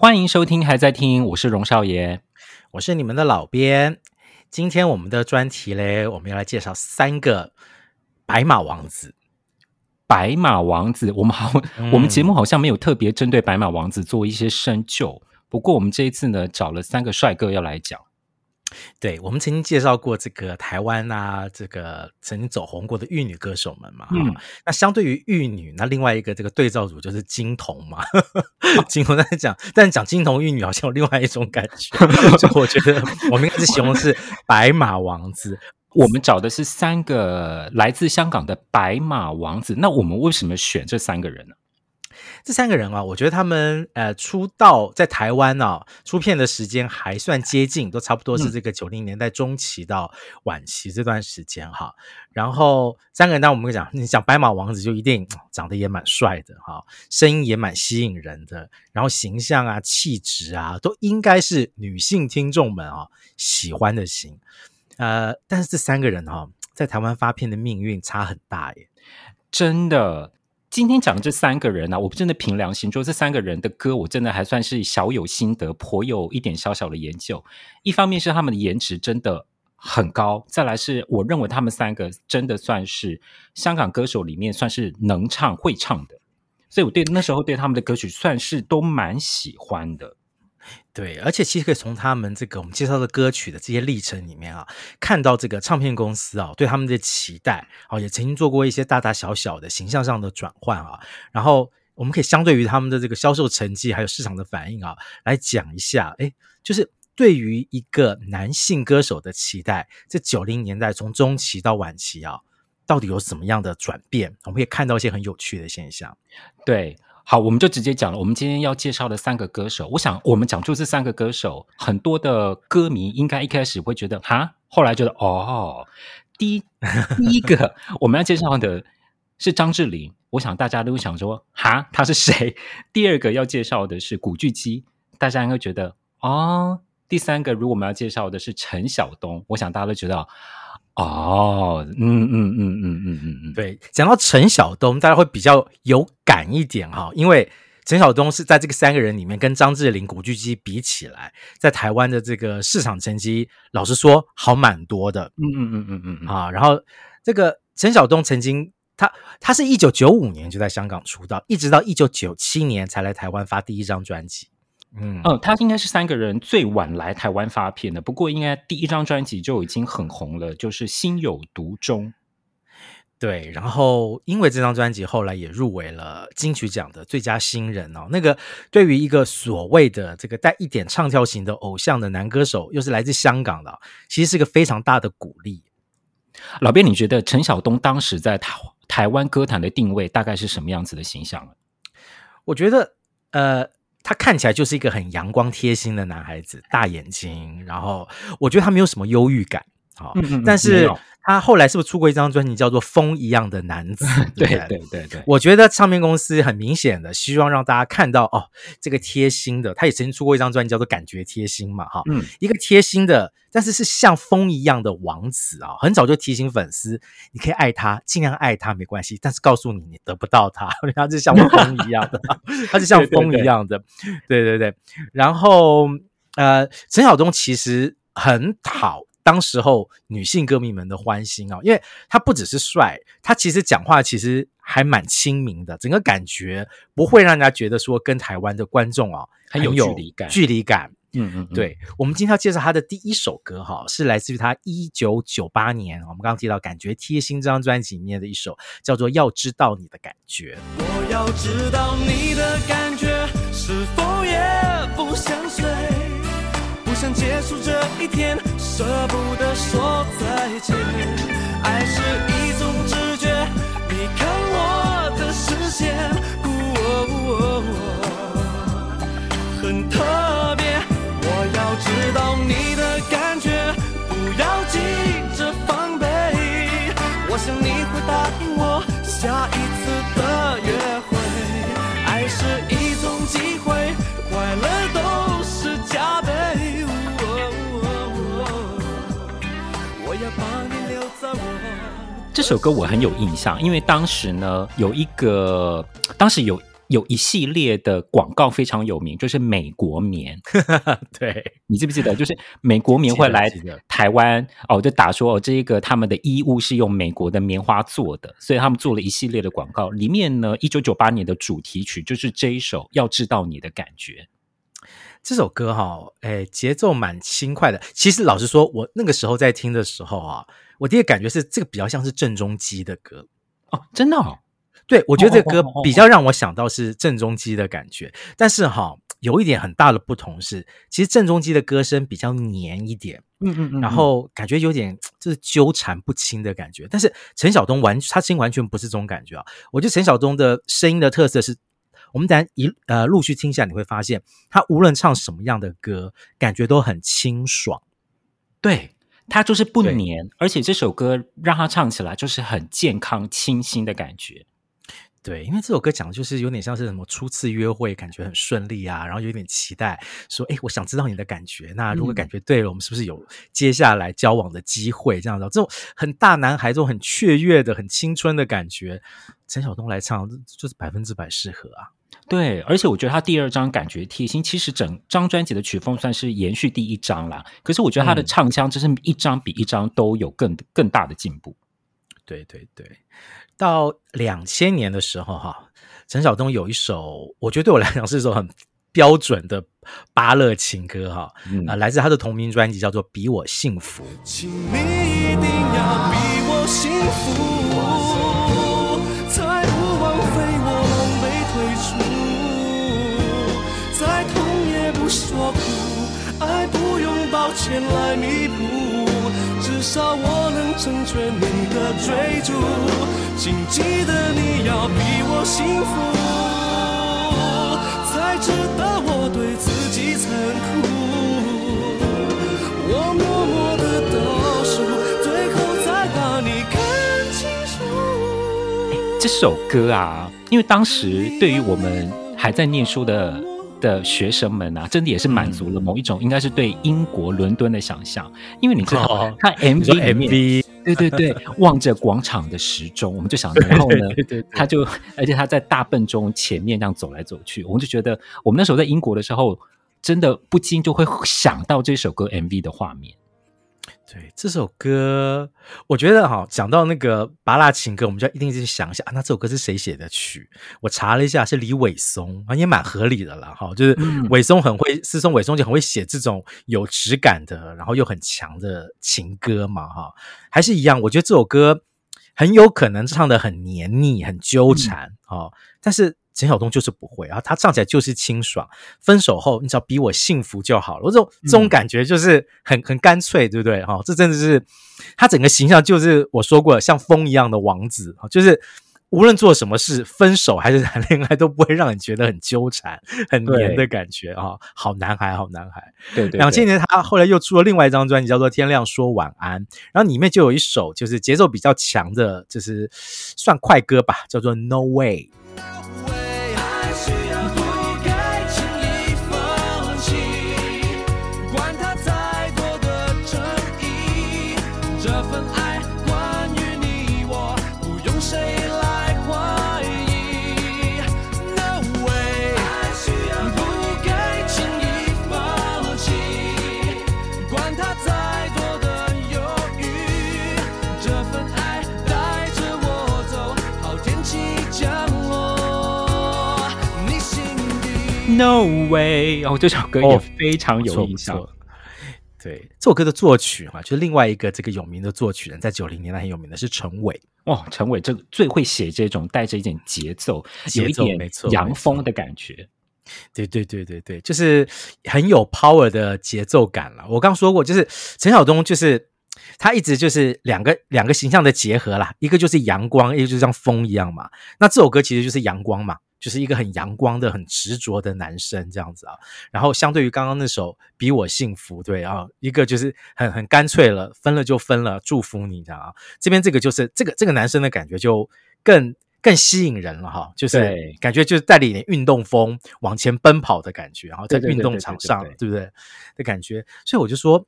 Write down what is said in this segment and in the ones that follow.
欢迎收听，还在听，我是荣少爷，我是你们的老编。今天我们的专题嘞，我们要来介绍三个白马王子。白马王子，我们好，嗯、我们节目好像没有特别针对白马王子做一些深究。不过我们这一次呢，找了三个帅哥要来讲。对，我们曾经介绍过这个台湾啊，这个曾经走红过的玉女歌手们嘛，嗯，那相对于玉女，那另外一个这个对照组就是金童嘛，金童在讲，但讲金童玉女好像有另外一种感觉，就我觉得我们应该是形容是白马王子，我们找的是三个来自香港的白马王子，那我们为什么选这三个人呢？这三个人啊，我觉得他们呃出道在台湾啊出片的时间还算接近，都差不多是这个九零年代中期到晚期这段时间哈。然后三个人，当我们讲，你讲白马王子就一定长得也蛮帅的哈，声音也蛮吸引人的，然后形象啊、气质啊，都应该是女性听众们啊喜欢的型。呃，但是这三个人哈，在台湾发片的命运差很大耶，真的。今天讲的这三个人呢、啊，我真的凭良心说，这三个人的歌，我真的还算是小有心得，颇有一点小小的研究。一方面是他们的颜值真的很高，再来是我认为他们三个真的算是香港歌手里面算是能唱会唱的，所以我对那时候对他们的歌曲算是都蛮喜欢的。对，而且其实可以从他们这个我们介绍的歌曲的这些历程里面啊，看到这个唱片公司啊对他们的期待啊，也曾经做过一些大大小小的形象上的转换啊。然后我们可以相对于他们的这个销售成绩还有市场的反应啊，来讲一下，哎，就是对于一个男性歌手的期待，这九零年代从中期到晚期啊，到底有什么样的转变？我们可以看到一些很有趣的现象。对。好，我们就直接讲了。我们今天要介绍的三个歌手，我想我们讲出这三个歌手，很多的歌迷应该一开始会觉得哈，后来觉得哦，第一第一个我们要介绍的是张智霖，我想大家都会想说哈，他是谁？第二个要介绍的是古巨基，大家应该觉得哦，第三个如果我们要介绍的是陈晓东，我想大家都觉得。哦，嗯嗯嗯嗯嗯嗯嗯，对，讲到陈晓东，大家会比较有感一点哈，因为陈晓东是在这个三个人里面跟张智霖、古巨基比起来，在台湾的这个市场成绩，老实说好蛮多的。嗯嗯嗯嗯嗯啊，然后这个陈晓东曾经，他他是一九九五年就在香港出道，一直到一九九七年才来台湾发第一张专辑。嗯，呃，他应该是三个人最晚来台湾发片的，不过应该第一张专辑就已经很红了，就是《心有独钟》。对，然后因为这张专辑后来也入围了金曲奖的最佳新人哦。那个对于一个所谓的这个带一点唱跳型的偶像的男歌手，又是来自香港的，其实是个非常大的鼓励。老边，你觉得陈晓东当时在台台湾歌坛的定位大概是什么样子的形象？我觉得，呃。他看起来就是一个很阳光贴心的男孩子，大眼睛，然后我觉得他没有什么忧郁感，好、嗯嗯，但是。他后来是不是出过一张专辑叫做《风一样的男子》对对？对对对对，我觉得唱片公司很明显的希望让大家看到哦，这个贴心的，他也曾经出过一张专辑叫做《感觉贴心》嘛，哈，嗯，一个贴心的，但是是像风一样的王子啊，很早就提醒粉丝，你可以爱他，尽量爱他没关系，但是告诉你，你得不到他，他就像风一样的，他是像风一样的，对对对，对，然后呃，陈晓东其实很讨。当时候女性歌迷们的欢心啊，因为他不只是帅，他其实讲话其实还蛮亲民的，整个感觉不会让人家觉得说跟台湾的观众啊很有距离感。距离感，嗯嗯，对。我们今天要介绍他的第一首歌哈，是来自于他一九九八年，我们刚刚提到《感觉贴心》这张专辑里面的一首，叫做《要知道你的感觉》。我要知道你的感觉是否也不想睡。想结束这一天，舍不得说再见。爱是一种直觉，你看我的视线，哦哦哦很疼。这首歌我很有印象，因为当时呢有一个，当时有有一系列的广告非常有名，就是美国棉。对，你记不记得？就是美国棉会来台湾哦，就打说哦，这一个他们的衣物是用美国的棉花做的，所以他们做了一系列的广告。里面呢，一九九八年的主题曲就是这一首《要知道你的感觉》。这首歌哈，哎，节奏蛮轻快的。其实老实说，我那个时候在听的时候啊。我第一个感觉是这个比较像是郑中基的歌哦，真的哦，对，我觉得这个歌比较让我想到是郑中基的感觉，但是哈，有一点很大的不同是，其实郑中基的歌声比较黏一点，嗯嗯嗯，然后感觉有点就是纠缠不清的感觉，但是陈晓东完他声音完全不是这种感觉啊，我觉得陈晓东的声音的特色是，我们等下一呃陆续听下你会发现，他无论唱什么样的歌，感觉都很清爽，对。他就是不黏，而且这首歌让他唱起来就是很健康、清新的感觉。对，因为这首歌讲的就是有点像是什么初次约会，感觉很顺利啊，然后有点期待，说：“哎，我想知道你的感觉。那如果感觉对了，嗯、我们是不是有接下来交往的机会？”这样子这种很大男孩、这种很雀跃的、很青春的感觉，陈晓东来唱就是百分之百适合啊。对，而且我觉得他第二张感觉贴心，其实整张专辑的曲风算是延续第一张啦。可是我觉得他的唱腔真是一张比一张都有更更大的进步。对对对，到两千年的时候哈，陈晓东有一首，我觉得对我来讲是一首很标准的芭乐情歌哈，啊、嗯呃，来自他的同名专辑叫做《比我幸福》。请你一定要比我幸福。来弥补，至少我能成全你的追逐。请记得你要比我幸福，才值得我对自己残酷。我默默的倒数，最后再把你看清楚。这首歌啊，因为当时对于我们还在念书的。的学生们啊，真的也是满足了某一种应该是对英国伦敦的想象，因为你知道，看 MV 里面，MV 对对对，望着广场的时钟，我们就想，然后呢，他就，而且他在大笨钟前面这样走来走去，我们就觉得，我们那时候在英国的时候，真的不禁就会想到这首歌 MV 的画面。对这首歌，我觉得哈，讲到那个芭拉情歌，我们就要一定去想一下啊，那这首歌是谁写的曲？我查了一下，是李伟松啊，也蛮合理的啦。哈。就是伟松很会，思松伟松就很会写这种有质感的，然后又很强的情歌嘛，哈，还是一样。我觉得这首歌很有可能唱的很黏腻、很纠缠，哦，但是。陈晓东就是不会啊，他唱起来就是清爽。分手后，你只要比我幸福就好了。我这种这种感觉就是很很干脆，对不对？哈、哦，这真的是他整个形象就是我说过的，像风一样的王子，就是无论做什么事，分手还是谈恋爱，都不会让你觉得很纠缠、很黏的感觉啊、哦。好男孩，好男孩。对对，对。两千年，他后来又出了另外一张专辑，叫做《天亮说晚安》，然后里面就有一首就是节奏比较强的，就是算快歌吧，叫做《No Way》。No way！哦，这首歌也非常有印象。哦、对，这首歌的作曲哈，就是另外一个这个有名的作曲人，在九零年代很有名的是陈伟。哦，陈伟这最会写这种带着一点节奏、节奏有一点洋风的感觉。对对对对对，就是很有 power 的节奏感了。我刚说过，就是陈晓东，就是他一直就是两个两个形象的结合啦，一个就是阳光，一个就像风一样嘛。那这首歌其实就是阳光嘛。就是一个很阳光的、很执着的男生这样子啊，然后相对于刚刚那首《比我幸福》，对啊，一个就是很很干脆了，分了就分了，祝福你，这样啊。这边这个就是这个这个男生的感觉就更更吸引人了哈，就是感觉就是带了一点运动风，往前奔跑的感觉，然后在运动场上，对不对的感觉？所以我就说，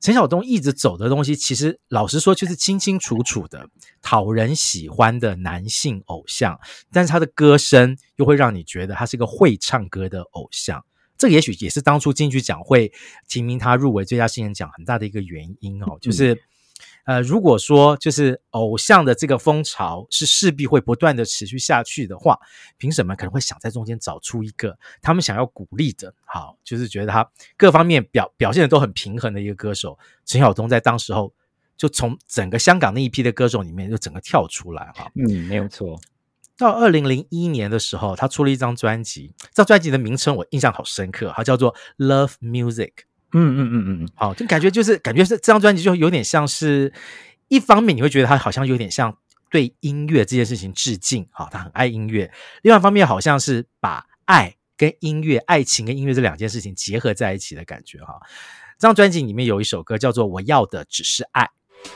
陈晓东一直走的东西，其实老实说就是清清楚楚的讨人喜欢的男性偶像，但是他的歌声又会让你觉得他是一个会唱歌的偶像。这个也许也是当初金曲奖会提名他入围最佳新人奖很大的一个原因哦，就是。嗯呃，如果说就是偶像的这个风潮是势必会不断的持续下去的话，评审们可能会想在中间找出一个他们想要鼓励的，好，就是觉得他各方面表表现的都很平衡的一个歌手。陈晓东在当时候就从整个香港那一批的歌手里面就整个跳出来哈，嗯，没有错。到二零零一年的时候，他出了一张专辑，这张专辑的名称我印象好深刻，它叫做《Love Music》。嗯嗯嗯嗯，好，就感觉就是感觉是这张专辑就有点像是，一方面你会觉得他好像有点像对音乐这件事情致敬，好，他很爱音乐；另外一方面好像是把爱跟音乐、爱情跟音乐这两件事情结合在一起的感觉，哈。这张专辑里面有一首歌叫做《我要的只是爱》。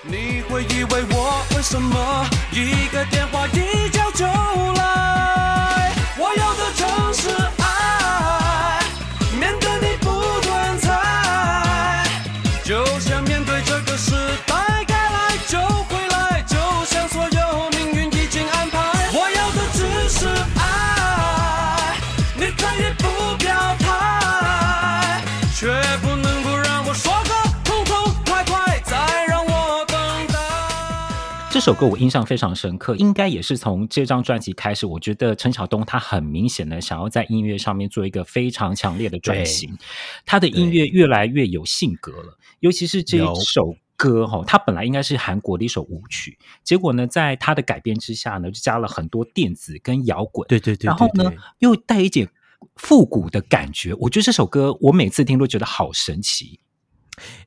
你会以为我为什么一个电话一叫就来？首歌我印象非常深刻，应该也是从这张专辑开始，我觉得陈晓东他很明显的想要在音乐上面做一个非常强烈的转型，他的音乐越来越有性格了，尤其是这一首歌哈，它本来应该是韩国的一首舞曲，结果呢，在他的改编之下呢，就加了很多电子跟摇滚，对对对，然后呢又带一点复古的感觉，我觉得这首歌我每次听都觉得好神奇。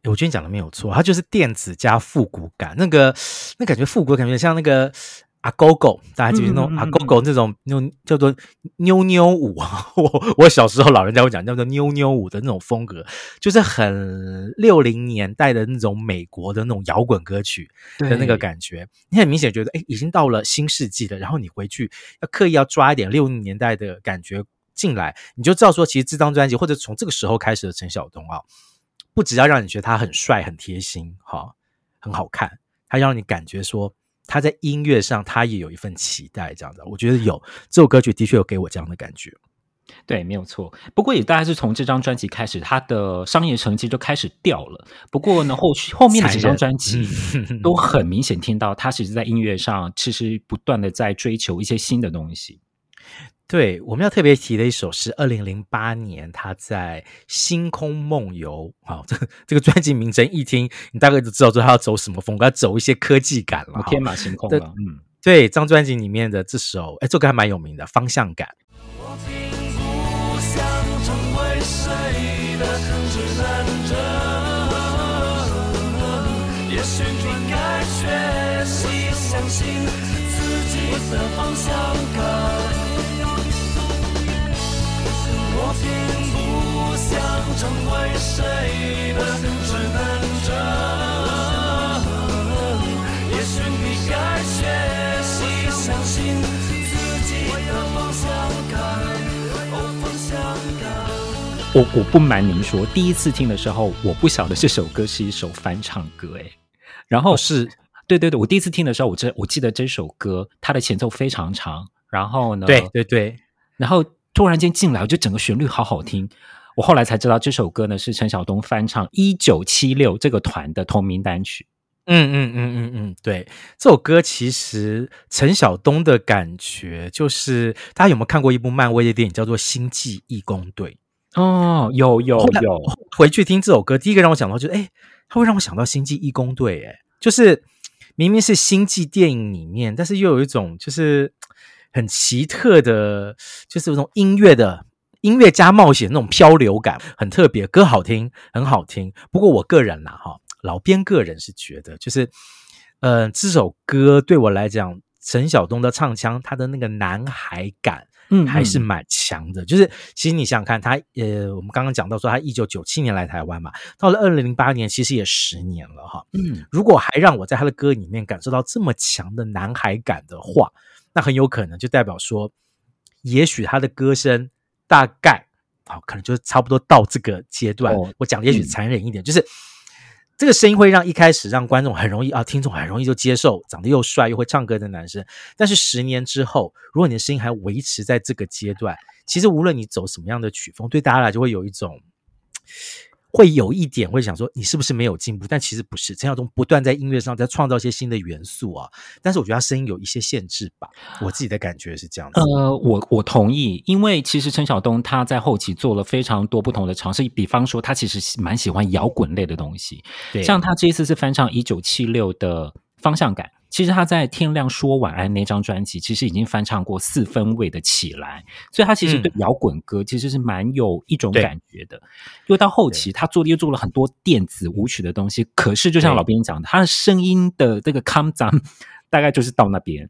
我觉得你讲的没有错，它就是电子加复古感，那个那感觉复古感觉像那个阿狗狗，大家记得那种阿狗狗那种那种叫做妞妞舞啊。我我小时候老人家会讲叫做妞妞舞的那种风格，就是很六零年代的那种美国的那种摇滚歌曲的那个感觉。你很明显觉得，哎，已经到了新世纪了。然后你回去要刻意要抓一点六零年代的感觉进来，你就知道说，其实这张专辑或者从这个时候开始的陈晓东啊。不只要让你觉得他很帅、很贴心，哈，很好看，他要让你感觉说他在音乐上他也有一份期待，这样子。我觉得有这首歌曲的确有给我这样的感觉。对，没有错。不过也大概是从这张专辑开始，他的商业成绩就开始掉了。不过呢，后续后面的几张专辑 都很明显听到他其实在音乐上其实不断的在追求一些新的东西。对，我们要特别提的一首是二零零八年他在《星空梦游》啊，这个这个专辑名称一听，你大概就知道说他要走什么风格，要走一些科技感了，天马行空了。嗯，对，这张专辑里面的这首，哎，这首歌还蛮有名的，《方向感》。我并不想成为谁的指南针，也许你该学习相信自己的方向感。不想成为谁的指南针，也许你该学习相信自己的方向感。哦，方向感。我我不瞒您说，第一次听的时候，我不晓得这首歌是一首翻唱歌，哎，然后是，对对对，我第一次听的时候，我这我记得这首歌它的前奏非常长，然后呢，对对对，然后。突然间进来，我觉得整个旋律好好听。我后来才知道这首歌呢是陈晓东翻唱一九七六这个团的同名单曲。嗯嗯嗯嗯嗯，对，这首歌其实陈晓东的感觉就是，大家有没有看过一部漫威的电影叫做《星际义工队》？哦，有有有。回去听这首歌，第一个让我想到就是，哎，它会让我想到《星际义工队》。哎，就是明明是星际电影里面，但是又有一种就是。很奇特的，就是那种音乐的音乐加冒险那种漂流感，很特别。歌好听，很好听。不过我个人啦，哈，老编个人是觉得，就是，呃，这首歌对我来讲，陈晓东的唱腔，他的那个男孩感，嗯，还是蛮强的。就是，其实你想想看，他，呃，我们刚刚讲到说，他一九九七年来台湾嘛，到了二零零八年，其实也十年了，哈。嗯，如果还让我在他的歌里面感受到这么强的男孩感的话，那很有可能就代表说，也许他的歌声大概啊，可能就差不多到这个阶段。哦、我讲的也许残忍一点，嗯、就是这个声音会让一开始让观众很容易啊，听众很容易就接受长得又帅又会唱歌的男生。但是十年之后，如果你的声音还维持在这个阶段，其实无论你走什么样的曲风，对大家来就会有一种。会有一点会想说，你是不是没有进步？但其实不是，陈晓东不断在音乐上在创造一些新的元素啊。但是我觉得他声音有一些限制吧，我自己的感觉是这样子。呃，我我同意，因为其实陈晓东他在后期做了非常多不同的尝试，比方说他其实蛮喜欢摇滚类的东西，对，像他这一次是翻唱一九七六的方向感。其实他在《天亮说晚安》那张专辑，其实已经翻唱过四分位的《起来》，所以他其实对摇滚歌其实是蛮有一种感觉的。因为到后期，他做的又做了很多电子舞曲的东西，可是就像老编讲的，他的声音的这个 come down 大概就是到那边。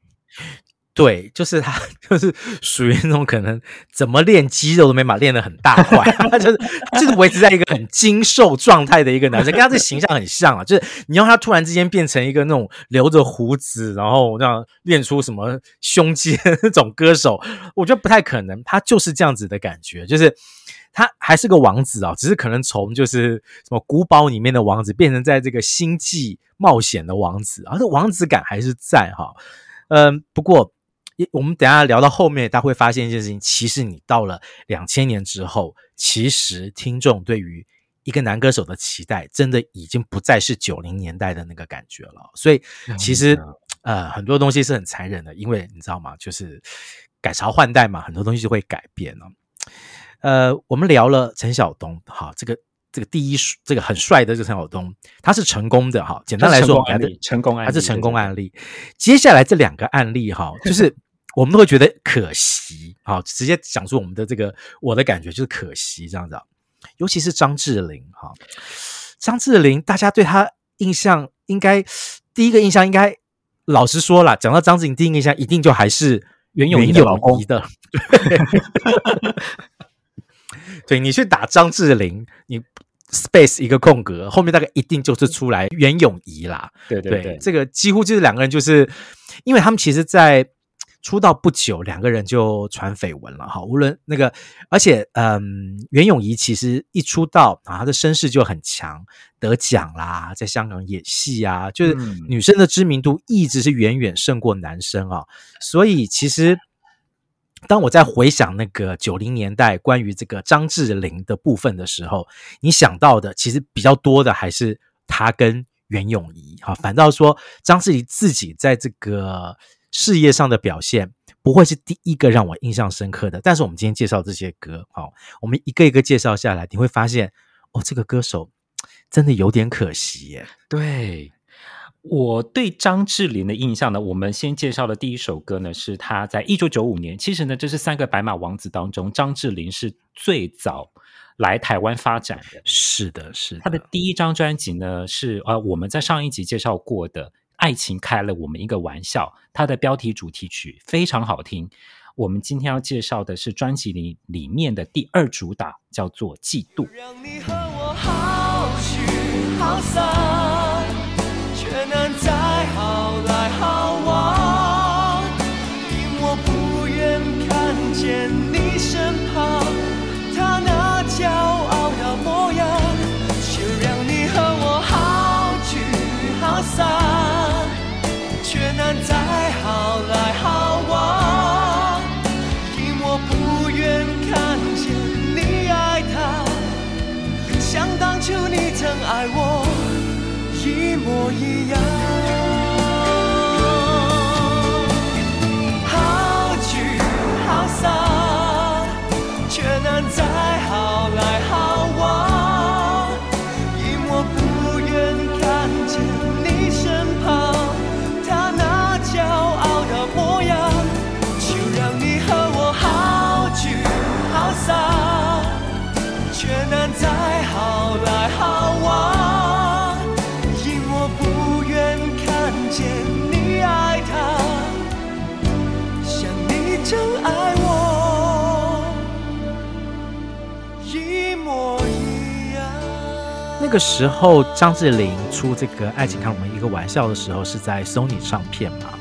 对，就是他，就是属于那种可能怎么练肌肉都没法练得很大块，他 就是就是维持在一个很精瘦状态的一个男生，跟他这形象很像啊。就是你要他突然之间变成一个那种留着胡子，然后那样练出什么胸肌的那种歌手，我觉得不太可能。他就是这样子的感觉，就是他还是个王子啊，只是可能从就是什么古堡里面的王子变成在这个星际冒险的王子啊，这王子感还是在哈。嗯，不过。我们等一下聊到后面，大家会发现一件事情：其实你到了两千年之后，其实听众对于一个男歌手的期待，真的已经不再是九零年代的那个感觉了。所以，其实呃，很多东西是很残忍的，因为你知道吗？就是改朝换代嘛，很多东西就会改变了。呃，我们聊了陈晓东，好，这个这个第一这个很帅的这个陈晓东，他是成功的哈。简单来说，案例成功案例，他是成功案例。接下来这两个案例哈，就是。我们都会觉得可惜，好，直接讲出我们的这个我的感觉就是可惜这样子，尤其是张智霖哈，张智霖大家对他印象应该第一个印象应该老实说了，讲到张智霖第一个印象一定就还是袁咏仪的老公的，对，你去打张智霖，你 space 一个空格，后面大概一定就是出来袁咏仪啦，对对。对，对，这个几乎就是两个人，就是因为他们其实，在出道不久，两个人就传绯闻了哈。无论那个，而且嗯，袁咏仪其实一出道啊，她的声势就很强，得奖啦，在香港演戏啊，就是女生的知名度一直是远远胜过男生啊。所以其实，当我在回想那个九零年代关于这个张智霖的部分的时候，你想到的其实比较多的还是他跟袁咏仪哈。反倒说张智霖自己在这个。事业上的表现不会是第一个让我印象深刻的，但是我们今天介绍这些歌，好，我们一个一个介绍下来，你会发现，哦，这个歌手真的有点可惜耶。对，我对张智霖的印象呢，我们先介绍的第一首歌呢，是他在一九九五年，其实呢，这是三个白马王子当中，张智霖是最早来台湾发展的。是的，是的，他的第一张专辑呢，是呃，我们在上一集介绍过的。爱情开了我们一个玩笑，它的标题主题曲非常好听。我们今天要介绍的是专辑里里面的第二主打，叫做《嫉妒》。让你和我好聚好散，却难再好来爱我一模一样，个时候，张智霖出这个《爱情看我们一个玩笑》的时候，是在 Sony 唱片嘛。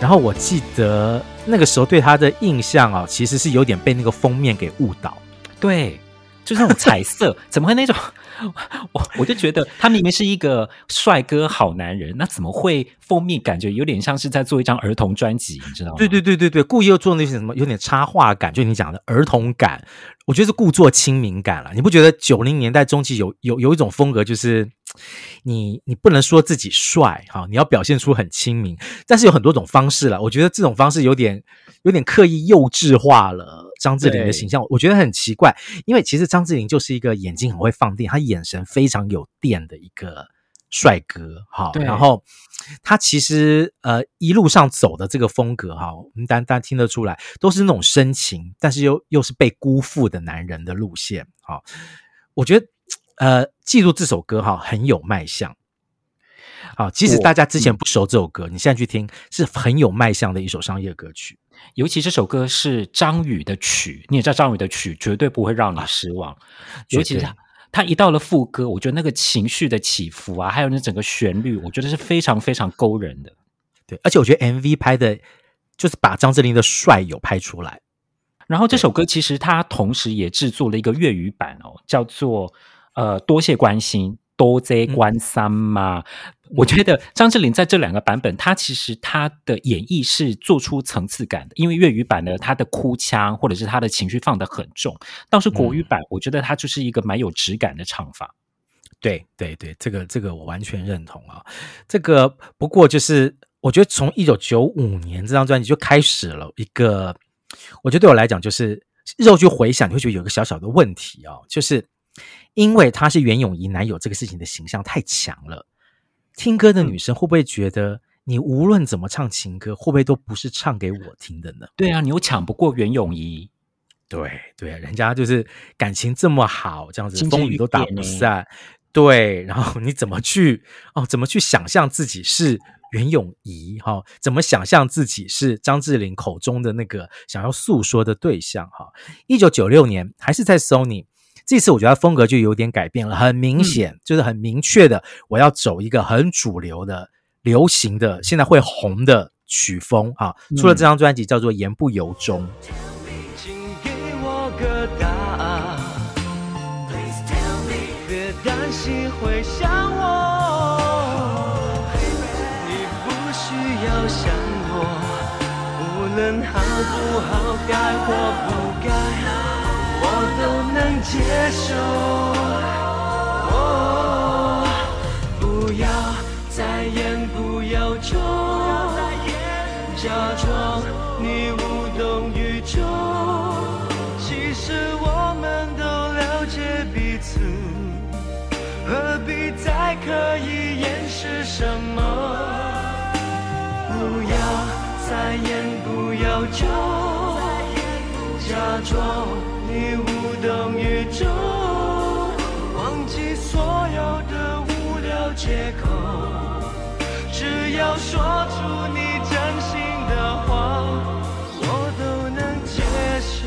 然后我记得那个时候对他的印象啊，其实是有点被那个封面给误导。对，就是那种彩色，怎么会那种？我我就觉得他明明是一个帅哥好男人，那怎么会封面感觉有点像是在做一张儿童专辑？你知道吗？对对对对对，故意又做那些什么，有点插画感，就你讲的儿童感，我觉得是故作亲民感了。你不觉得九零年代中期有有有一种风格，就是你你不能说自己帅哈，你要表现出很亲民，但是有很多种方式了。我觉得这种方式有点有点刻意幼稚化了。张智霖的形象，我觉得很奇怪，因为其实张智霖就是一个眼睛很会放电，他眼神非常有电的一个帅哥，哈。然后他其实呃一路上走的这个风格，哈，我们单单听得出来，都是那种深情，但是又又是被辜负的男人的路线，哈。我觉得呃，记住这首歌哈，很有卖相。好，即使大家之前不熟这首歌，你现在去听，是很有卖相的一首商业歌曲。尤其这首歌是张宇的曲，你也知道张宇的曲绝对不会让你失望。啊、尤其是他，他一到了副歌，我觉得那个情绪的起伏啊，还有那整个旋律，我觉得是非常非常勾人的。对，而且我觉得 MV 拍的，就是把张智霖的帅有拍出来。然后这首歌其实他同时也制作了一个粤语版哦，叫做呃多谢关心。多谢关心嘛，嗯、我觉得张智霖在这两个版本，他其实他的演绎是做出层次感的。因为粤语版呢，他的哭腔或者是他的情绪放得很重，倒是国语版，我觉得他就是一个蛮有质感的唱法。嗯、对对对，这个这个我完全认同啊。这个不过就是，我觉得从一九九五年这张专辑就开始了一个，我觉得对我来讲，就是日后去回想，你会觉得有个小小的问题啊，就是。因为他是袁咏仪男友这个事情的形象太强了，听歌的女生会不会觉得你无论怎么唱情歌，会不会都不是唱给我听的呢？对啊，你又抢不过袁咏仪，对对，人家就是感情这么好，这样子风雨都打不散，对，然后你怎么去哦？怎么去想象自己是袁咏仪？哈，怎么想象自己是张智霖口中的那个想要诉说的对象？哈，一九九六年还是在 Sony。这次我觉得他风格就有点改变了，很明显，嗯、就是很明确的，我要走一个很主流的、流行的、现在会红的曲风啊。出了这张专辑叫做《言不由衷》。请给我个答案，Please tell me，别担心会想我，你不需要想我，无论好不好，该或不该。我都能接受，哦，不要再言不由衷，假装你无动于衷。其实我们都了解彼此，何必再刻意掩饰什么？不要再言不由衷，假装。你无动于衷，忘记所有的无聊借口，只要说出你真心的话，我都能接受。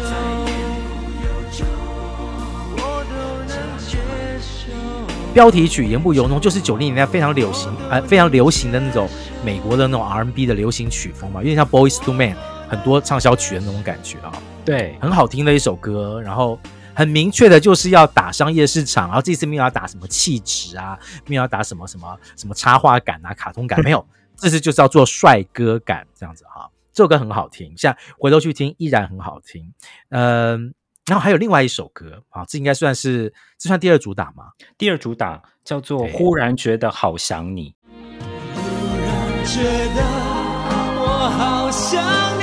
我都能接受。标题曲《言不由衷》就是九零年代非常流行，呃，非常流行的那种美国的那种 R&B 的流行曲风嘛，有点像 Boys to Men 很多畅销曲的那种感觉啊。对，很好听的一首歌，然后很明确的就是要打商业市场，然后这次没有要打什么气质啊，没有要打什么什么什么插画感啊、卡通感，没有，这次就是要做帅哥感这样子哈。这首歌很好听，现在回头去听依然很好听。嗯，然后还有另外一首歌啊，这应该算是这算第二主打吗？第二主打叫做《忽然觉得好想你》。忽然觉得我好想你。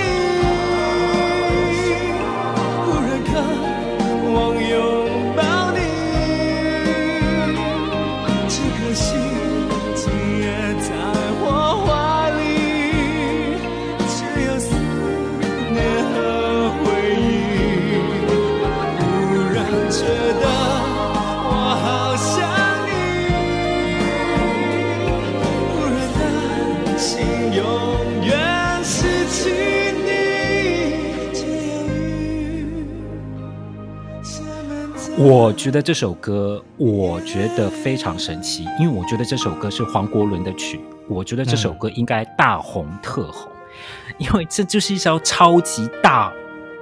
我觉得这首歌，我觉得非常神奇，因为我觉得这首歌是黄国伦的曲，我觉得这首歌应该大红特红，因为这就是一首超级大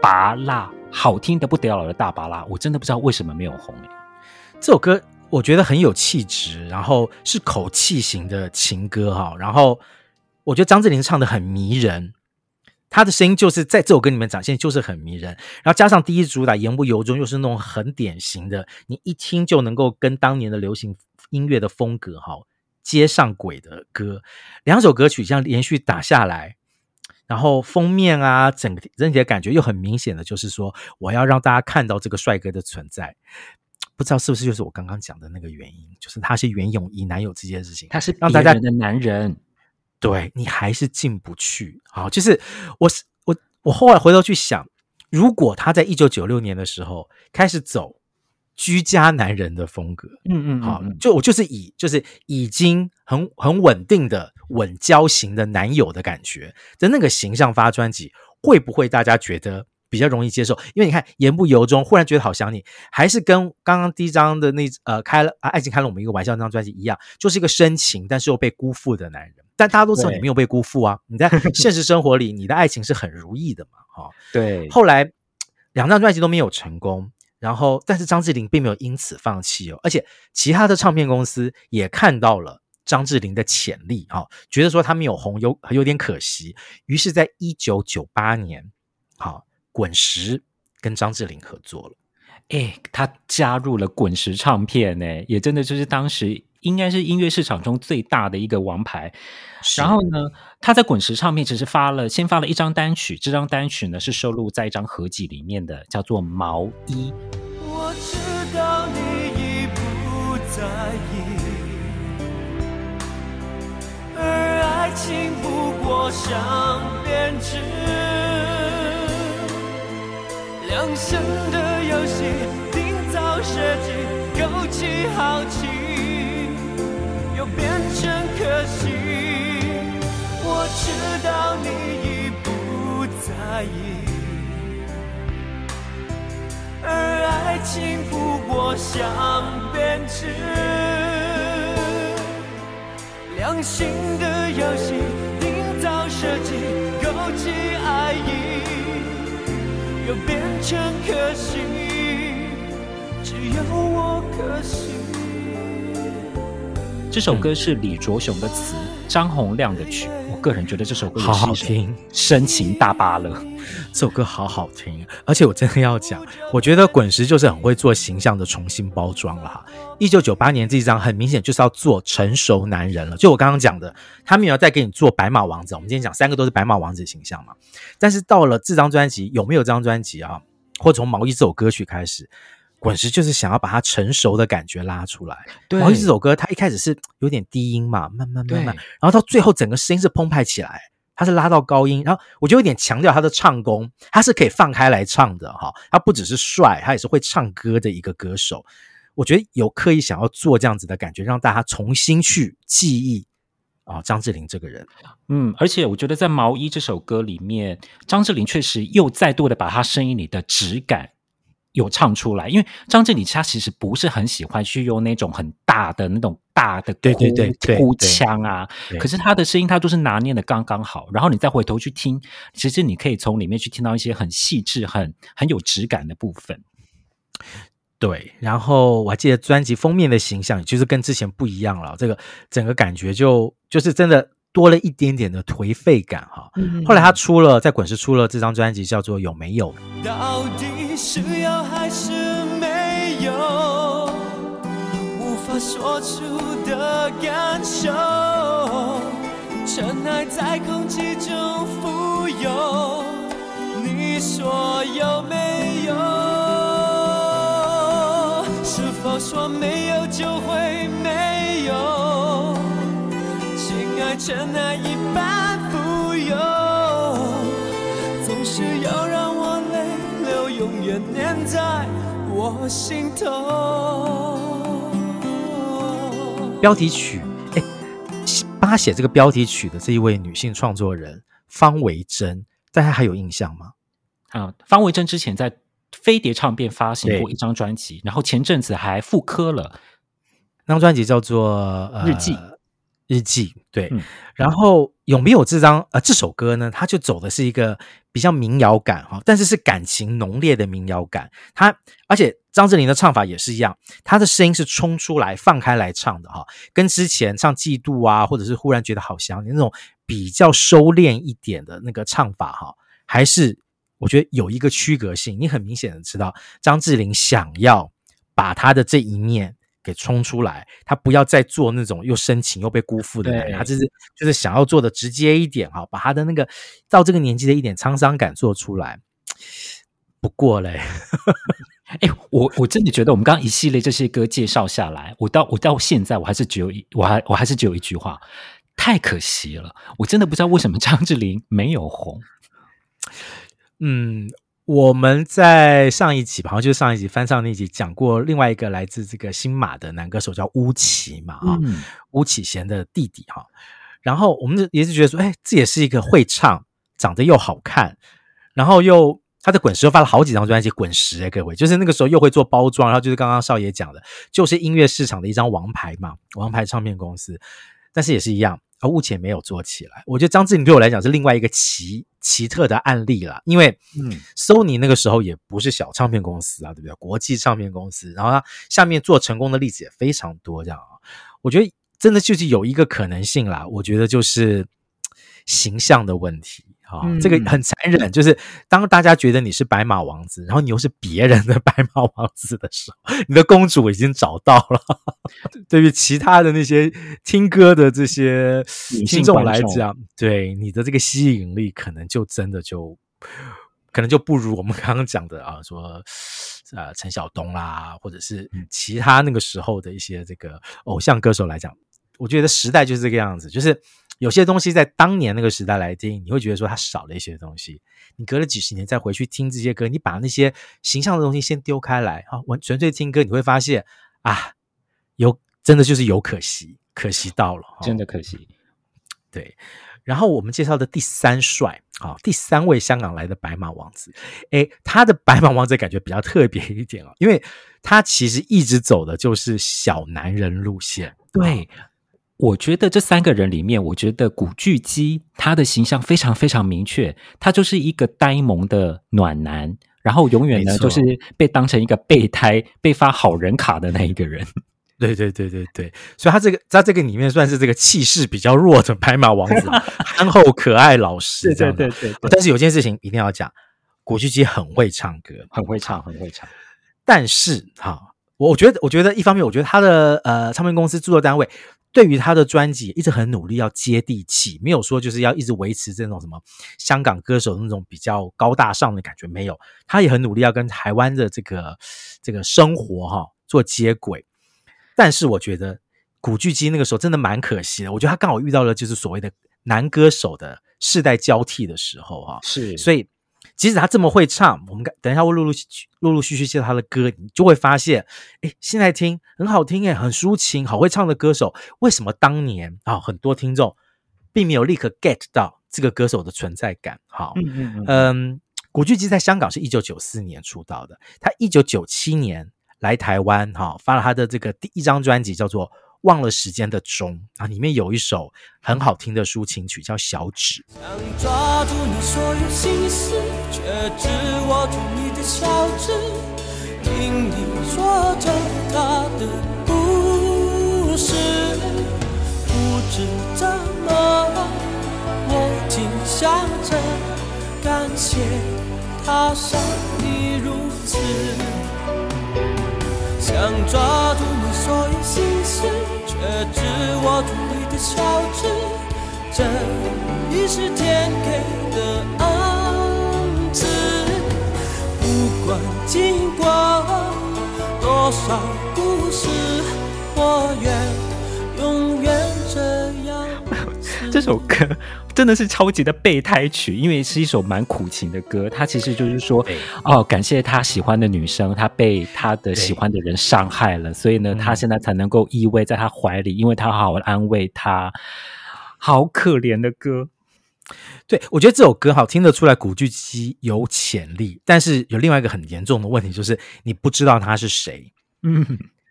拔辣好听的不得了的大拔辣，我真的不知道为什么没有红。这首歌我觉得很有气质，然后是口气型的情歌哈，然后我觉得张智霖唱的很迷人，他的声音就是在这首歌里面展现就是很迷人，然后加上第一主打言不由衷，又是那种很典型的，你一听就能够跟当年的流行音乐的风格哈接上轨的歌，两首歌曲这样连续打下来。然后封面啊，整个整体的感觉又很明显的，就是说我要让大家看到这个帅哥的存在，不知道是不是就是我刚刚讲的那个原因，就是他是袁咏仪男友这件事情，他是让大家的男人，对你还是进不去。好，就是我我我后来回头去想，如果他在一九九六年的时候开始走。居家男人的风格，嗯嗯，嗯，好，就我就是以就是已经很很稳定的稳交型的男友的感觉的那个形象发专辑，会不会大家觉得比较容易接受？因为你看言不由衷，忽然觉得好想你，还是跟刚刚第一张的那呃开了啊爱情开了我们一个玩笑那张专辑一样，就是一个深情但是又被辜负的男人。但大家都知道你没有被辜负啊，你在 现实生活里你的爱情是很如意的嘛，哈，对。后来两张专辑都没有成功。然后，但是张智霖并没有因此放弃哦，而且其他的唱片公司也看到了张智霖的潜力啊、哦，觉得说他没有红有有点可惜，于是，在一九九八年，好、哦，滚石跟张智霖合作了，哎，他加入了滚石唱片呢，也真的就是当时。应该是音乐市场中最大的一个王牌。然后呢，他在滚石唱片其实发了，先发了一张单曲，这张单曲呢是收录在一张合集里面的，叫做《毛衣》。我知道你已不在意，而爱情不过像编织，两生的游戏，定造设计，勾起好奇。变成可惜，我知道你已不在意，而爱情不过像编织，良心的游戏，订造设计，勾起爱意，又变成可惜，只有我可惜。这首歌是李卓雄的词，张洪亮的曲。我个人觉得这首歌好好听，深情大芭了。这首歌好好听，而且我真的要讲，我觉得滚石就是很会做形象的重新包装了哈。一九九八年这一张很明显就是要做成熟男人了，就我刚刚讲的，他们也要再给你做白马王子。我们今天讲三个都是白马王子形象嘛，但是到了这张专辑，有没有这张专辑啊？或从毛衣这首歌曲开始。滚石就是想要把他成熟的感觉拉出来。对，毛衣这首歌，他一开始是有点低音嘛，慢慢慢慢，然后到最后整个声音是澎湃起来，他是拉到高音，然后我就有点强调他的唱功，他是可以放开来唱的哈，他不只是帅，他也是会唱歌的一个歌手。我觉得有刻意想要做这样子的感觉，让大家重新去记忆啊张智霖这个人。嗯，而且我觉得在毛衣这首歌里面，张智霖确实又再度的把他声音里的质感。有唱出来，因为张智霖他其实不是很喜欢去用那种很大的那种大的对对对哭腔啊，可是他的声音他都是拿捏的刚刚好，然后你再回头去听，其实你可以从里面去听到一些很细致、很很有质感的部分。对，然后我还记得专辑封面的形象就是跟之前不一样了，这个整个感觉就就是真的。多了一点点的颓废感哈，后来他出了在滚石出了这张专辑，叫做《有没有》。到底是有还是没有？无法说出的感受，尘埃在空气中浮游。你说有没有？是否说没有就会没有？尘埃一般富有，总是要让我，在我心头。标题曲，哎，帮他写这个标题曲的这一位女性创作人方维珍，大家还有印象吗？啊，方维珍之前在飞碟唱片发行过一张专辑，然后前阵子还复刻了，那张专辑叫做《日记》。日记，对。嗯、然后有没有这张呃这首歌呢？它就走的是一个比较民谣感哈，但是是感情浓烈的民谣感。它而且张智霖的唱法也是一样，他的声音是冲出来放开来唱的哈，跟之前唱嫉妒啊，或者是忽然觉得好想你那种比较收敛一点的那个唱法哈，还是我觉得有一个区隔性。你很明显的知道张智霖想要把他的这一面。给冲出来，他不要再做那种又深情又被辜负的人，他就是就是想要做的直接一点哈，把他的那个到这个年纪的一点沧桑感做出来。不过嘞，哎，我我真的觉得我们刚刚一系列这些歌介绍下来，我到我到现在我还是只有一我还我还是只有一句话，太可惜了，我真的不知道为什么张智霖没有红。嗯。我们在上一集，好像就是上一集翻唱那集讲过另外一个来自这个新马的男歌手叫巫启嘛，啊、嗯，巫启贤的弟弟哈。然后我们也是觉得说，哎，这也是一个会唱、长得又好看，然后又他的滚石又发了好几张专辑，滚石哎，各位，就是那个时候又会做包装，然后就是刚刚少爷讲的，就是音乐市场的一张王牌嘛，王牌唱片公司，但是也是一样。而目前没有做起来，我觉得张智霖对我来讲是另外一个奇奇特的案例啦，因为嗯，Sony 那个时候也不是小唱片公司啊，对不对？国际唱片公司，然后它下面做成功的例子也非常多，这样啊，我觉得真的就是有一个可能性啦，我觉得就是形象的问题。啊、哦，这个很残忍，就是当大家觉得你是白马王子，然后你又是别人的 白马王子的时候，你的公主已经找到了。对于其他的那些听歌的这些听众来讲，对你的这个吸引力，可能就真的就可能就不如我们刚刚讲的啊，说呃陈晓东啦，或者是其他那个时候的一些这个偶像歌手来讲，我觉得时代就是这个样子，就是。有些东西在当年那个时代来听，你会觉得说它少了一些东西。你隔了几十年再回去听这些歌，你把那些形象的东西先丢开来，啊，完纯粹听歌，你会发现啊，有真的就是有可惜，可惜到了，真的可惜。对，然后我们介绍的第三帅，啊，第三位香港来的白马王子，诶，他的白马王子感觉比较特别一点哦，因为他其实一直走的就是小男人路线，对。我觉得这三个人里面，我觉得古巨基他的形象非常非常明确，他就是一个呆萌的暖男，然后永远呢就是被当成一个备胎、被发好人卡的那一个人。对对对对对，所以他这个在这个里面算是这个气势比较弱的白马王子，憨厚可爱老实这样的。对对对，对。但是有件事情一定要讲，古巨基很会唱歌，很会唱，很会唱。但是哈，我觉得我觉得一方面，我觉得他的呃唱片公司制作单位。对于他的专辑一直很努力要接地气，没有说就是要一直维持这种什么香港歌手那种比较高大上的感觉，没有。他也很努力要跟台湾的这个这个生活哈做接轨。但是我觉得古巨基那个时候真的蛮可惜的，我觉得他刚好遇到了就是所谓的男歌手的世代交替的时候哈，是，所以。即使他这么会唱，我们等一下会陆陆续陆陆续续介绍他的歌，你就会发现，哎，现在听很好听，哎，很抒情，好会唱的歌手，为什么当年啊很多听众并没有立刻 get 到这个歌手的存在感？好，嗯嗯嗯，嗯，古巨基在香港是一九九四年出道的，他一九九七年来台湾，哈，发了他的这个第一张专辑，叫做。忘了时间的钟啊，里面有一首很好听的抒情曲，叫《小指》。想抓住你所有心思，却只握住你的小指，听你说着他的故事，不知怎么，我竟想着感谢他伤你如此，想抓住你所有心思。却只握住你的小指，这已是天给的不管经过多少故事，我愿永远这样。这首歌。真的是超级的备胎曲，因为是一首蛮苦情的歌。他其实就是说，哦，感谢他喜欢的女生，他被他的喜欢的人伤害了，所以呢，他现在才能够依偎在他怀里，因为他好好安慰他。好可怜的歌。对，我觉得这首歌好听得出来，古巨基有潜力，但是有另外一个很严重的问题，就是你不知道他是谁。嗯，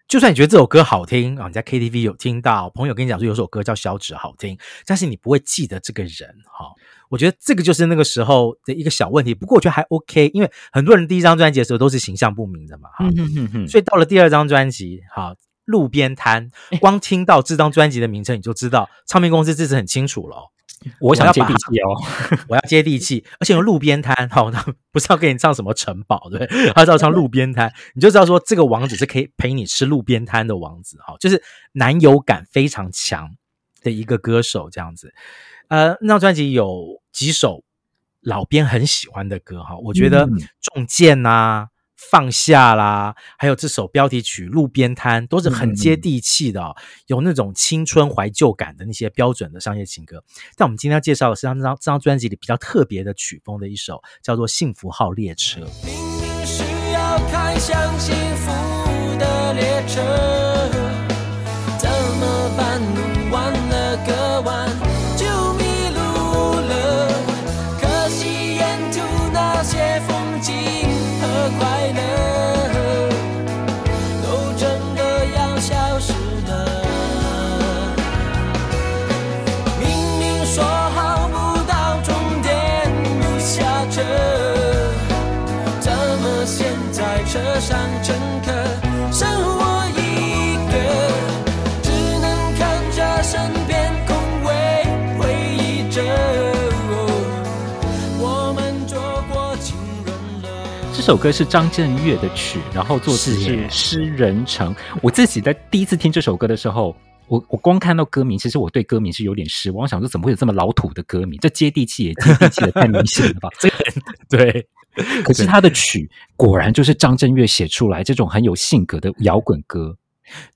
就算你觉得这首歌好听啊，你在 KTV 有听到，朋友跟你讲说有首歌叫小指好听，但是你不会记得这个人哈。我觉得这个就是那个时候的一个小问题。不过我觉得还 OK，因为很多人第一张专辑的时候都是形象不明的嘛哈。所以到了第二张专辑，哈，路边摊，光听到这张专辑的名称你就知道唱片公司这次很清楚了哦。我想要接地气哦，我要接地气，而且用路边摊，好，他不是要给你唱什么城堡，对不对？他是要唱路边摊，你就知道说这个王子是可以陪你吃路边摊的王子，哈，就是男友感非常强的一个歌手，这样子。呃，那张专辑有几首老编很喜欢的歌，哈，我觉得《中箭》呐。放下啦，还有这首标题曲《路边摊》都是很接地气的，哦，嗯、有那种青春怀旧感的那些标准的商业情歌。但我们今天要介绍的是这张这张专辑里比较特别的曲风的一首，叫做《幸福号列车》。明明是要开向幸福的列车，首歌是张震岳的曲，然后作词是施人成。我自己在第一次听这首歌的时候，我我光看到歌名，其实我对歌名是有点失望。我想说，怎么会有这么老土的歌名？这接地气也接地气的太明显了吧？这个对，可是他的曲果然就是张震岳写出来这种很有性格的摇滚歌。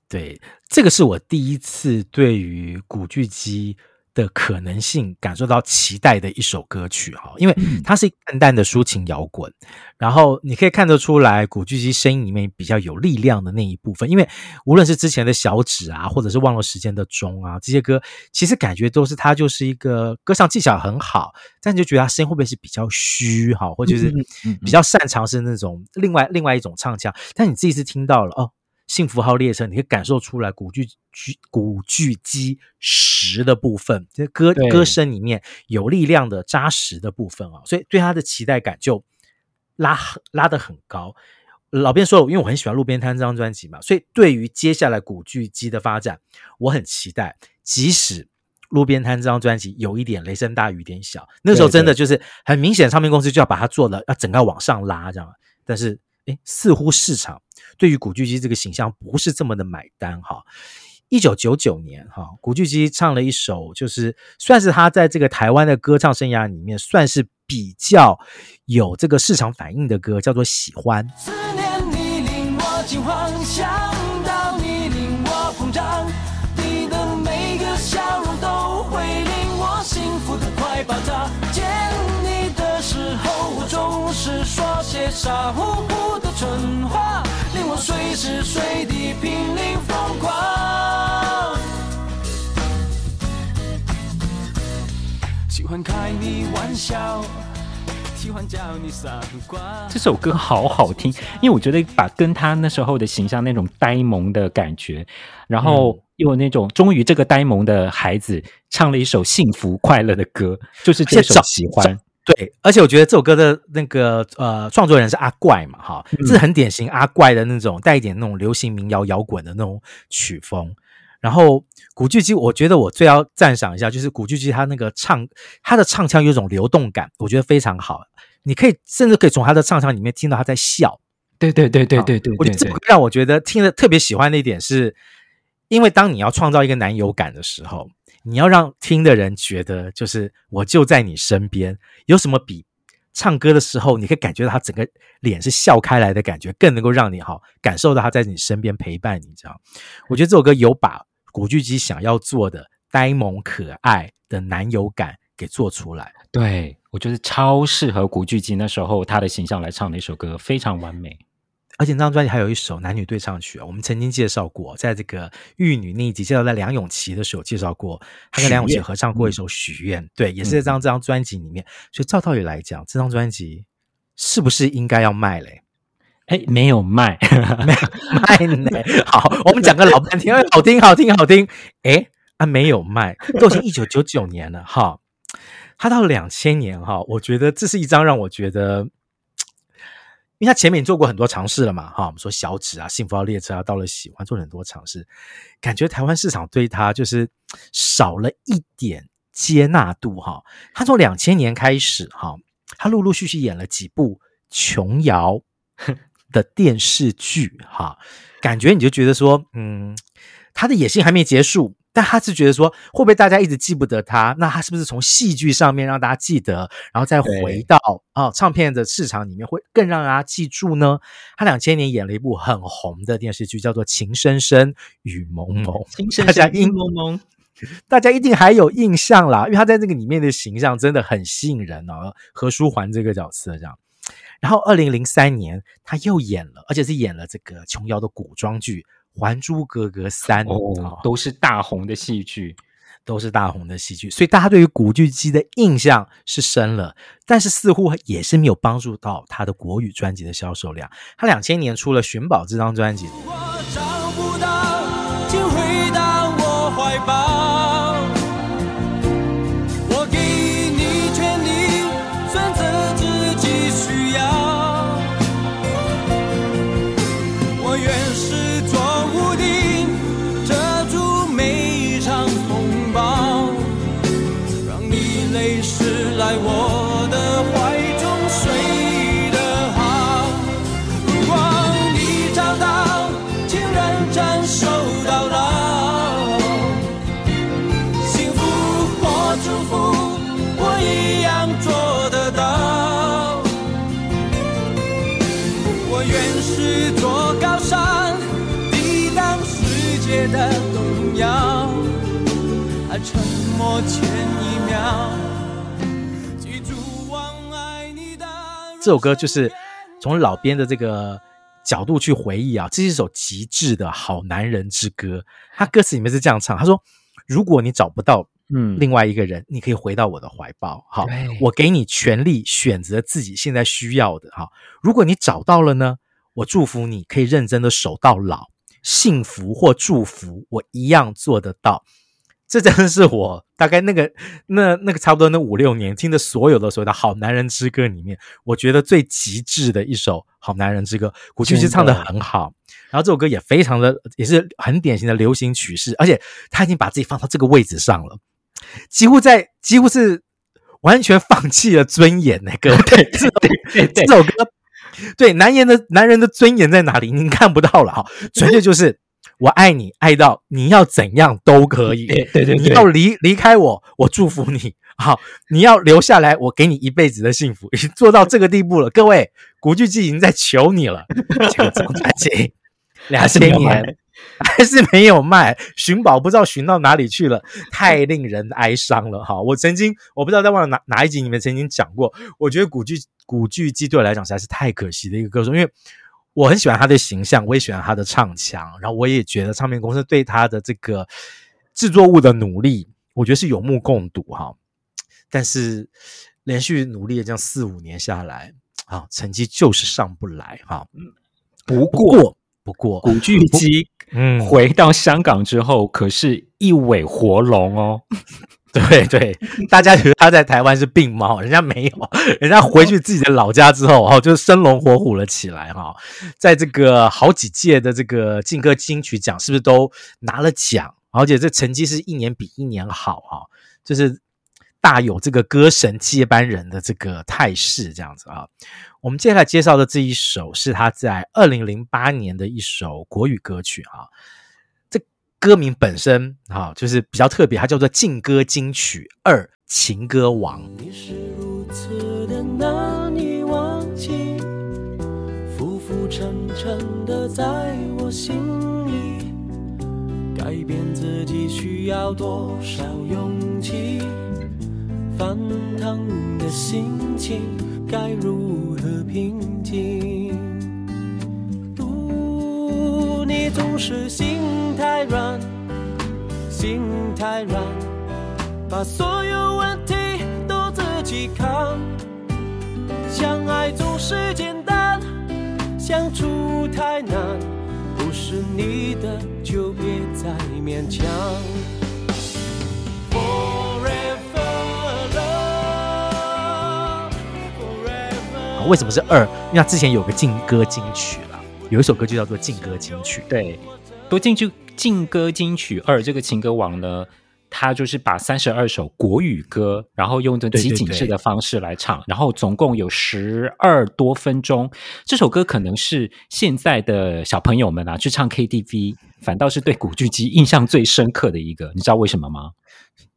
对，这个是我第一次对于古巨基的可能性感受到期待的一首歌曲哈，因为它是淡淡的抒情摇滚，然后你可以看得出来古巨基声音里面比较有力量的那一部分，因为无论是之前的小指啊，或者是忘了时间的钟啊，这些歌其实感觉都是他就是一个歌唱技巧很好，但你就觉得他声音会不会是比较虚哈，或者是比较擅长是那种另外另外一种唱腔，但你自己是听到了哦。幸福号列车，你可以感受出来古巨巨古巨基实的部分，这歌歌声里面有力量的扎实的部分啊，所以对他的期待感就拉拉得很高。老边说了，因为我很喜欢《路边摊》这张专辑嘛，所以对于接下来古巨基的发展，我很期待。即使《路边摊》这张专辑有一点雷声大雨点小，那时候真的就是很明显，唱片公司就要把它做了，要整个往上拉这样。但是，诶，似乎市场。对于古巨基这个形象不是这么的买单哈。一九九九年哈，古巨基唱了一首，就是算是他在这个台湾的歌唱生涯里面算是比较有这个市场反应的歌，叫做《喜欢》。思念你令我惊慌，傻乎乎的蠢话。令我随时随地濒临疯狂，喜欢开你玩笑，喜欢叫你傻瓜。这首歌好好听，因为我觉得把跟他那时候的形象那种呆萌的感觉，然后又有那种终于这个呆萌的孩子唱了一首幸福快乐的歌，就是这首喜欢。对，而且我觉得这首歌的那个呃创作人是阿怪嘛，哈，这是很典型阿怪的那种带一点那种流行民谣摇滚的那种曲风。然后古巨基，我觉得我最要赞赏一下，就是古巨基他那个唱，他的唱腔有一种流动感，我觉得非常好。你可以甚至可以从他的唱腔里面听到他在笑。对对对对对对，我觉得这让我觉得听了特别喜欢的一点是，因为当你要创造一个男友感的时候。你要让听的人觉得，就是我就在你身边。有什么比唱歌的时候，你可以感觉到他整个脸是笑开来的感觉，更能够让你好感受到他在你身边陪伴你。这样，我觉得这首歌有把古巨基想要做的呆萌可爱的男友感给做出来。对，我觉得超适合古巨基那时候他的形象来唱的一首歌，非常完美。而且这张专辑还有一首男女对唱曲，我们曾经介绍过，在这个玉女那一集介绍在梁咏琪的时候介绍过，他跟梁咏琪合唱过一首《许愿》，对，也是在这张这张专辑里面。所以照道理来讲，这张专辑是不是应该要卖嘞？哎，没有卖，没有卖呢。好，我们讲个老半天，好听，好听，好听。哎，啊，没有卖，都已经一九九九年了哈。他到两千年哈，我觉得这是一张让我觉得。因为他前面做过很多尝试了嘛，哈，我们说小指啊、幸福号列车啊、到了喜欢做了很多尝试，感觉台湾市场对他就是少了一点接纳度，哈。他从两千年开始，哈，他陆陆续续演了几部琼瑶的电视剧，哈，感觉你就觉得说，嗯，他的野心还没结束。但他是觉得说，会不会大家一直记不得他？那他是不是从戏剧上面让大家记得，然后再回到啊、哦、唱片的市场里面，会更让大家记住呢？他两千年演了一部很红的电视剧，叫做《情深深雨蒙蒙》，情深深雨蒙蒙，大家一定还有印象啦，因为他在这个里面的形象真的很吸引人哦。何书桓这个角色这样，然后二零零三年他又演了，而且是演了这个琼瑶的古装剧。《还珠格格三》哦，都是大红的戏剧，都是大红的戏剧，所以大家对于古巨基的印象是深了，但是似乎也是没有帮助到他的国语专辑的销售量。他两千年出了《寻宝》这张专辑。前一秒，记住我爱你的。这首歌就是从老编的这个角度去回忆啊，这是一首极致的好男人之歌。他歌词里面是这样唱：他说，如果你找不到嗯另外一个人，嗯，你可以回到我的怀抱。好，我给你权利选择自己现在需要的。哈，如果你找到了呢，我祝福你可以认真的守到老，幸福或祝福我一样做得到。这真的是我大概那个那那个差不多那五六年听的所有的所有的好男人之歌里面，我觉得最极致的一首好男人之歌，古巨基唱的很好，然后这首歌也非常的也是很典型的流行曲式，而且他已经把自己放到这个位置上了，几乎在几乎是完全放弃了尊严那个对对对，对这首歌对男人的男人的尊严在哪里？您看不到了哈，纯粹就是。我爱你，爱到你要怎样都可以。对对对，你要离离开我，我祝福你。好，你要留下来，我给你一辈子的幸福。已 经做到这个地步了，各位，古巨基已经在求你了。这张专辑两千年还是没有卖，寻宝不知道寻到哪里去了，太令人哀伤了。哈，我曾经我不知道在忘了哪哪一集里面曾经讲过，我觉得古巨古巨基对我来讲实在是太可惜的一个歌手，因为。我很喜欢他的形象，我也喜欢他的唱腔，然后我也觉得唱片公司对他的这个制作物的努力，我觉得是有目共睹哈。但是连续努力了这样四五年下来，啊，成绩就是上不来哈。不过，不过，古巨基嗯回到香港之后，可是一尾活龙哦。对对，大家觉得他在台湾是病猫，人家没有，人家回去自己的老家之后，哈，就生龙活虎了起来，哈，在这个好几届的这个劲歌金曲奖，是不是都拿了奖？而且这成绩是一年比一年好，哈，就是大有这个歌神接班人的这个态势，这样子啊。我们接下来介绍的这一首是他在二零零八年的一首国语歌曲，啊。歌名本身啊，就是比较特别，它叫做《劲歌金曲二情歌王》。你是如此的难以忘记，浮浮沉沉的在我心里，改变自己需要多少勇气？翻腾的心情该如何平静？你总是心太软，心太软，把所有问题都自己扛。相爱总是简单，相处太难，不是你的就别再勉强。为什么是二？因为他之前有个劲歌金曲了，有一首歌就叫做劲歌金曲。对，多进去劲歌金曲二这个情歌王呢，他就是把三十二首国语歌，然后用的集锦式的方式来唱，对对对，然后总共有十二多分钟。这首歌可能是现在的小朋友们啊去唱 KTV，反倒是对古巨基印象最深刻的一个。你知道为什么吗？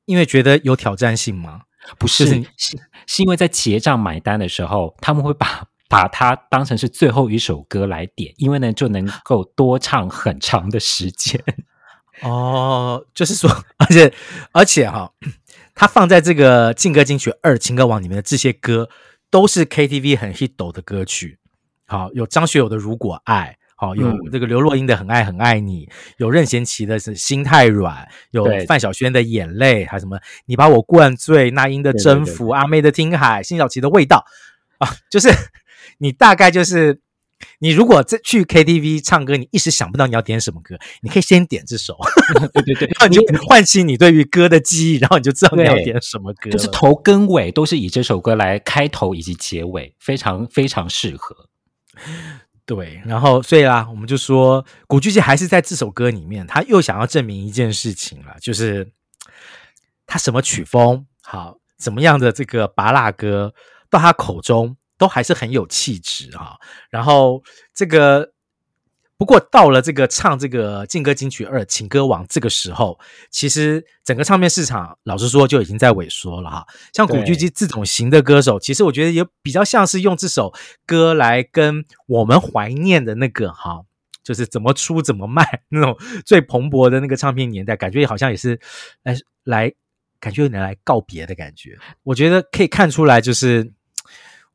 因为觉得有挑战性吗？不是，是是因为在结账买单的时候，他们会把把它当成是最后一首歌来点，因为呢就能够多唱很长的时间。哦，就是说，而且而且哈，它放在这个劲歌金曲二情歌王里面的这些歌，都是 KTV 很 hit 的歌曲。好，有张学友的《如果爱》。好，有这个刘若英的《很爱很爱你》，有任贤齐的是《心太软》，有范晓萱的《眼泪》，还有什么你把我灌醉，那英的《征服》，阿妹的《听海》，辛晓琪的《味道》啊，就是你大概就是你如果这去 KTV 唱歌，你一时想不到你要点什么歌，你可以先点这首，对对对，然后你就唤起你对于歌的记忆，然后你就知道你要点什么歌，就是头跟尾都是以这首歌来开头以及结尾，非常非常适合。对，然后所以啦，我们就说古巨基还是在这首歌里面，他又想要证明一件事情了，就是他什么曲风好，怎么样的这个拔蜡歌，到他口中都还是很有气质哈。然后这个。不过到了这个唱这个劲歌金曲二情歌王这个时候，其实整个唱片市场老实说就已经在萎缩了哈。像古巨基这种型的歌手，其实我觉得也比较像是用这首歌来跟我们怀念的那个哈，就是怎么出怎么卖那种最蓬勃的那个唱片年代，感觉好像也是来来感觉有点来告别的感觉。我觉得可以看出来，就是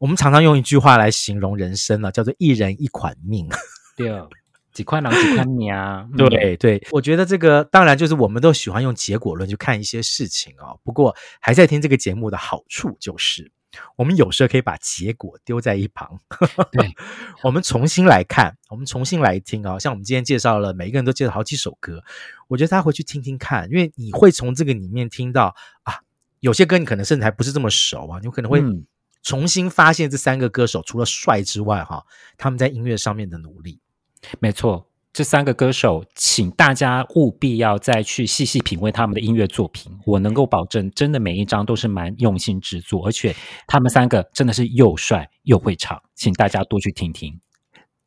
我们常常用一句话来形容人生了，叫做一人一款命。对啊。几块狼，几块米啊？对对，我觉得这个当然就是我们都喜欢用结果论去看一些事情哦。不过还在听这个节目的好处就是，我们有时候可以把结果丢在一旁，对，我们重新来看，我们重新来听啊。像我们今天介绍了，每一个人都介绍好几首歌，我觉得大家回去听听看，因为你会从这个里面听到啊，有些歌你可能甚至还不是这么熟啊，你可能会重新发现这三个歌手除了帅之外哈，他们在音乐上面的努力。没错，这三个歌手，请大家务必要再去细细品味他们的音乐作品。我能够保证，真的每一张都是蛮用心制作，而且他们三个真的是又帅又会唱，请大家多去听听。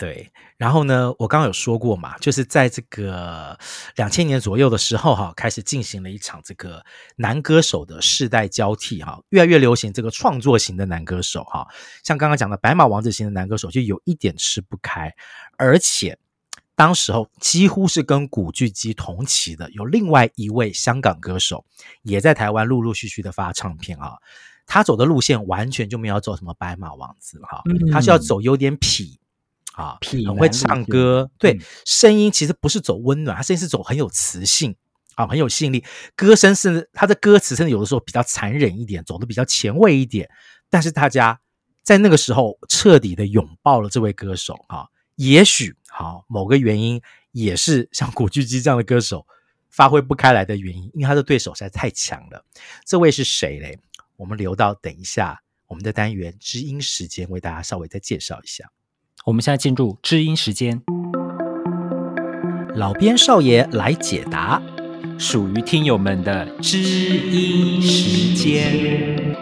对，然后呢，我刚刚有说过嘛，就是在这个两千年左右的时候，哈，开始进行了一场这个男歌手的世代交替，哈，越来越流行这个创作型的男歌手，哈，像刚刚讲的白马王子型的男歌手就有一点吃不开，而且当时候几乎是跟古巨基同期的，有另外一位香港歌手也在台湾陆陆续续的发唱片啊，他走的路线完全就没有走什么白马王子，哈，他是要走有点痞。啊，很会唱歌，对，声音其实不是走温暖，他声音是走很有磁性，啊，很有吸引力。歌声是他的歌词，甚至有的时候比较残忍一点，走的比较前卫一点。但是大家在那个时候彻底的拥抱了这位歌手，哈，也许好某个原因也是像古巨基这样的歌手发挥不开来的原因，因为他的对手实在太强了。这位是谁嘞？我们留到等一下我们的单元知音时间为大家稍微再介绍一下。我们现在进入知音时间，老编少爷来解答属于听友们的知音时间。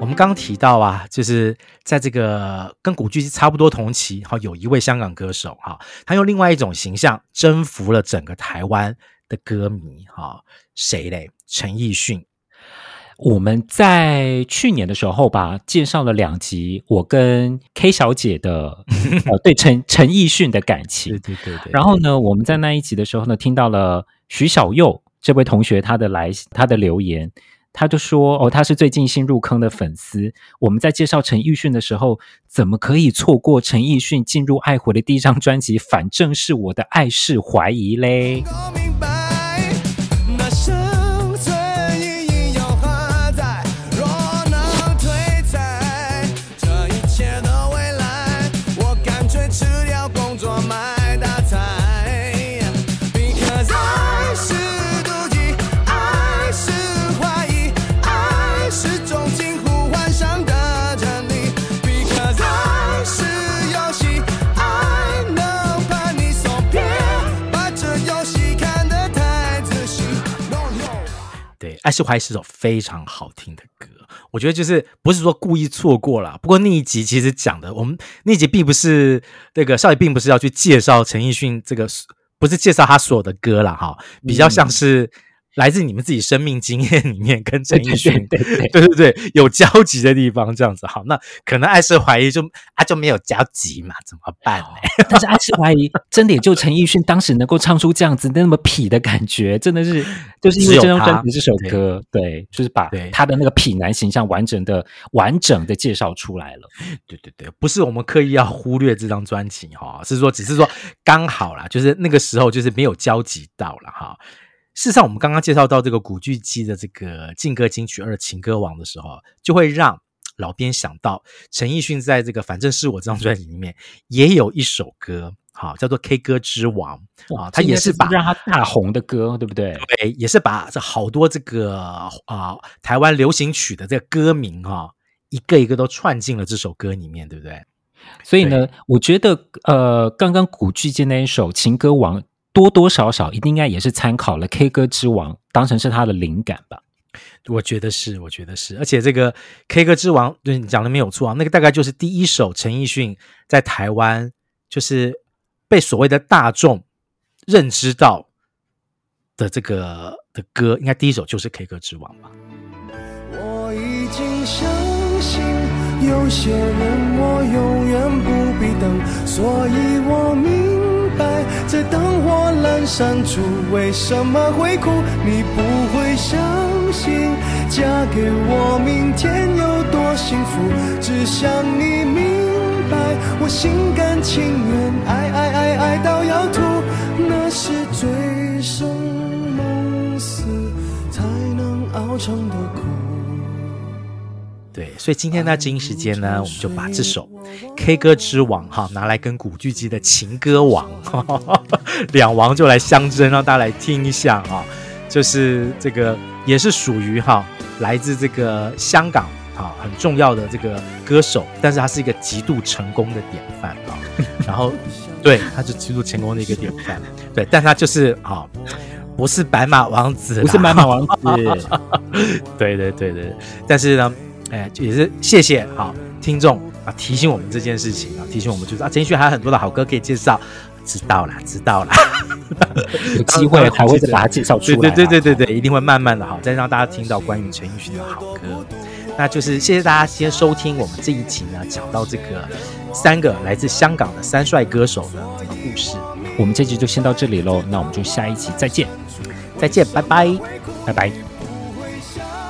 我们刚提到啊，就是在这个跟古巨基差不多同期，哈，有一位香港歌手，哈，他用另外一种形象征服了整个台湾的歌迷，哈，谁嘞？陈奕迅。我们在去年的时候吧，介绍了两集我跟 K 小姐的呃对陈陈奕迅的感情。对对对对。然后呢，我们在那一集的时候呢，听到了徐小佑这位同学他的来他的留言，他就说哦，他是最近新入坑的粉丝。我们在介绍陈奕迅的时候，怎么可以错过陈奕迅进入爱回的第一张专辑？反正是我的爱是怀疑嘞。爱是怀疑是首非常好听的歌。我觉得就是不是说故意错过了，不过那一集其实讲的，我们那一集并不是那个少爷，并不是要去介绍陈奕迅这个，不是介绍他所有的歌了哈，比较像是。嗯来自你们自己生命经验里面，跟陈奕迅对对对，有交集的地方，这样子好。那可能爱是怀疑就啊就没有交集嘛，怎么办呢？但是爱是怀疑真的也就陈奕迅当时能够唱出这样子那么痞的感觉，真的是 就是因为这张专辑这首歌，对，对，就是把他的那个痞男形象完整的完整的介绍出来了。对对对，不是我们刻意要忽略这张专辑哈，是说只是说刚好啦，就是那个时候就是没有交集到了哈。事实上，我们刚刚介绍到这个古巨基的这个《劲歌金曲二情歌王》的时候，就会让老编想到陈奕迅在这个《反正是我》这张专辑里面也有一首歌，哈，叫做《K 歌之王》啊，他也是把让他大红的歌，对不对？对，也是把这好多这个啊台湾流行曲的这个歌名啊，一个一个都串进了这首歌里面，对不对？所以呢，我觉得呃，刚刚古巨基那一首《情歌王》。多多少少一定应该也是参考了《K 歌之王》，当成是他的灵感吧。我觉得是，我觉得是。而且这个《K 歌之王》对你讲的没有错啊，那个大概就是第一首陈奕迅在台湾就是被所谓的大众认知到的这个的歌，应该第一首就是《K 歌之王》吧。我已经相信有些人我永远不必等，所以我明。白在灯火阑珊处，为什么会哭？你不会相信，嫁给我明天有多幸福？只想你明白，我心甘情愿，爱爱爱爱到要吐，那是醉生梦死才能熬成的苦。对，所以今天呢，这一时间呢，我们就把这首 K 歌之王哈拿来跟古巨基的情歌王哈哈 两王就来相争，让大家来听一下啊，就是这个也是属于哈来自这个香港啊很重要的这个歌手，但是他是一个极度成功的典范啊。然后 对，他是极度成功的一个典范，对，但他就是啊不是白马王子，不是白马王子，对对对对，但是呢。哎，也是谢谢好听众啊，提醒我们这件事情啊，提醒我们就是啊，陈奕迅还有很多的好歌可以介绍，知道啦，知道了，有机会还会再把它介绍出来，对对对对对对，一定会慢慢的好，再让大家听到关于陈奕迅的好歌。那就是谢谢大家先收听我们这一集呢，讲到这个三个来自香港的三帅歌手的这个故事。我们这集就先到这里喽，那我们就下一集再见，再见，拜拜，拜拜。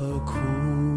何苦？